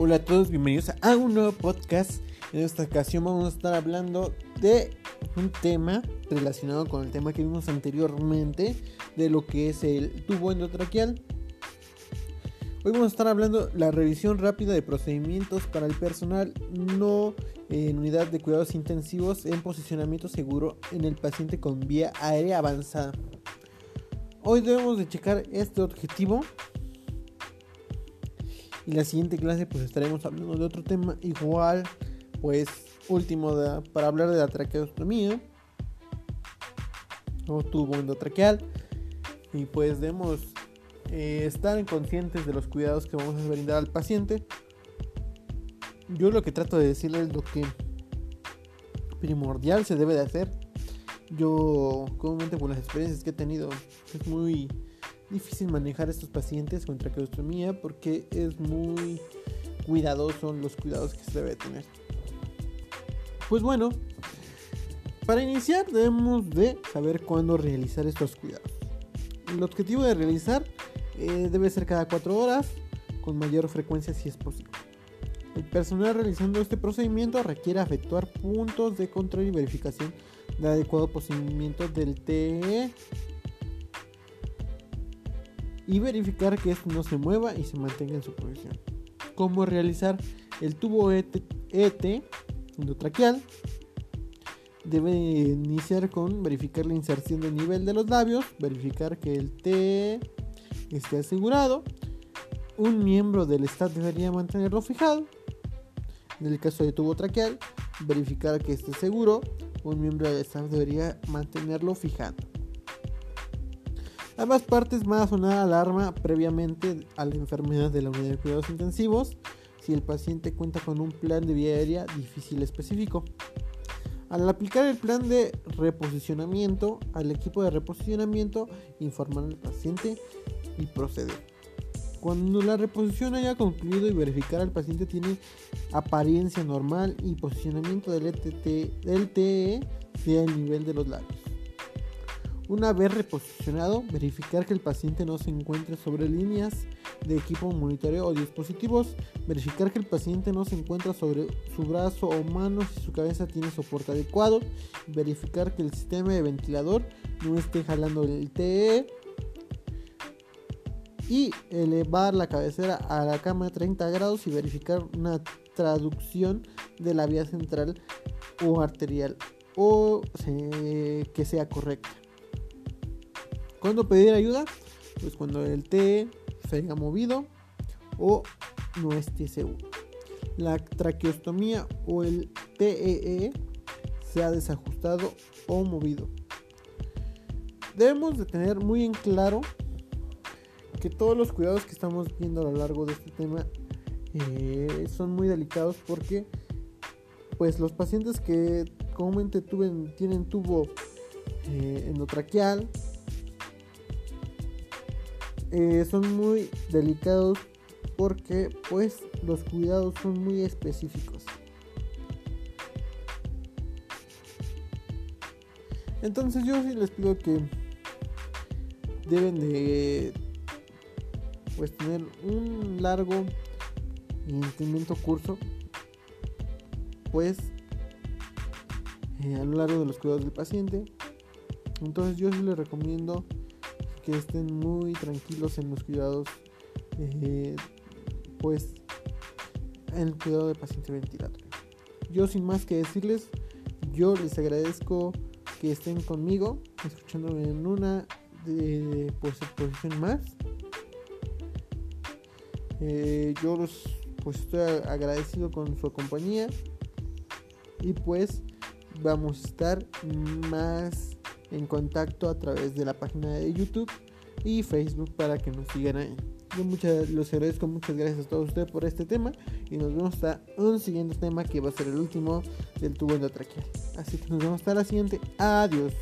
Hola a todos, bienvenidos a un nuevo podcast. En esta ocasión vamos a estar hablando de un tema relacionado con el tema que vimos anteriormente, de lo que es el tubo endotraqueal. Hoy vamos a estar hablando la revisión rápida de procedimientos para el personal no en unidad de cuidados intensivos en posicionamiento seguro en el paciente con vía aérea avanzada. Hoy debemos de checar este objetivo y la siguiente clase pues estaremos hablando de otro tema igual, pues último para hablar de la traqueostomía o tubo endotraqueal. Y pues debemos eh, estar conscientes de los cuidados que vamos a brindar al paciente. Yo lo que trato de decirles es lo que primordial se debe de hacer. Yo comúnmente por las experiencias que he tenido es muy difícil manejar estos pacientes con traqueostomía porque es muy cuidadoso los cuidados que se debe tener. Pues bueno, para iniciar debemos de saber cuándo realizar estos cuidados. El objetivo de realizar eh, debe ser cada 4 horas con mayor frecuencia si es posible. El personal realizando este procedimiento requiere efectuar puntos de control y verificación de adecuado procedimiento del TE y verificar que esto no se mueva y se mantenga en su posición. Cómo realizar el tubo ET, ET. Debe iniciar con verificar la inserción del nivel de los labios, verificar que el T esté asegurado. Un miembro del staff debería mantenerlo fijado. En el caso de tubo traqueal, verificar que esté seguro. Un miembro del staff debería mantenerlo fijado. Ambas partes van a sonar alarma previamente a la enfermedad de la unidad de cuidados intensivos si el paciente cuenta con un plan de vía aérea difícil específico. Al aplicar el plan de reposicionamiento, al equipo de reposicionamiento informar al paciente y proceder. Cuando la reposición haya concluido y verificar al paciente tiene apariencia normal y posicionamiento del, ETT, del TE sea el nivel de los labios. Una vez reposicionado, verificar que el paciente no se encuentre sobre líneas de equipo monitoreo o dispositivos, verificar que el paciente no se encuentra sobre su brazo o mano si su cabeza tiene soporte adecuado, verificar que el sistema de ventilador no esté jalando el TE y elevar la cabecera a la cama a 30 grados y verificar una traducción de la vía central o arterial o que sea correcta. ¿Cuándo pedir ayuda? Pues cuando el TE se haya movido o no esté seguro. La traqueostomía o el TEE e se ha desajustado o movido. Debemos de tener muy en claro que todos los cuidados que estamos viendo a lo largo de este tema eh, son muy delicados porque pues los pacientes que comúnmente tienen tubo eh, endotraqueal eh, son muy delicados porque pues los cuidados son muy específicos. Entonces yo sí les pido que deben de pues tener un largo y entendimiento curso pues eh, a lo largo de los cuidados del paciente. Entonces yo sí les recomiendo que estén muy tranquilos en los cuidados, eh, pues en el cuidado de paciente ventilatorio. Yo sin más que decirles, yo les agradezco que estén conmigo, escuchándome en una de, pues, posición más. Eh, yo los pues estoy agradecido con su compañía y pues vamos a estar más en contacto a través de la página de YouTube y Facebook para que nos sigan ahí. Yo muchas, los agradezco, muchas gracias a todos ustedes por este tema y nos vemos hasta un siguiente tema que va a ser el último del tubo endotraqueal. Así que nos vemos hasta la siguiente. Adiós.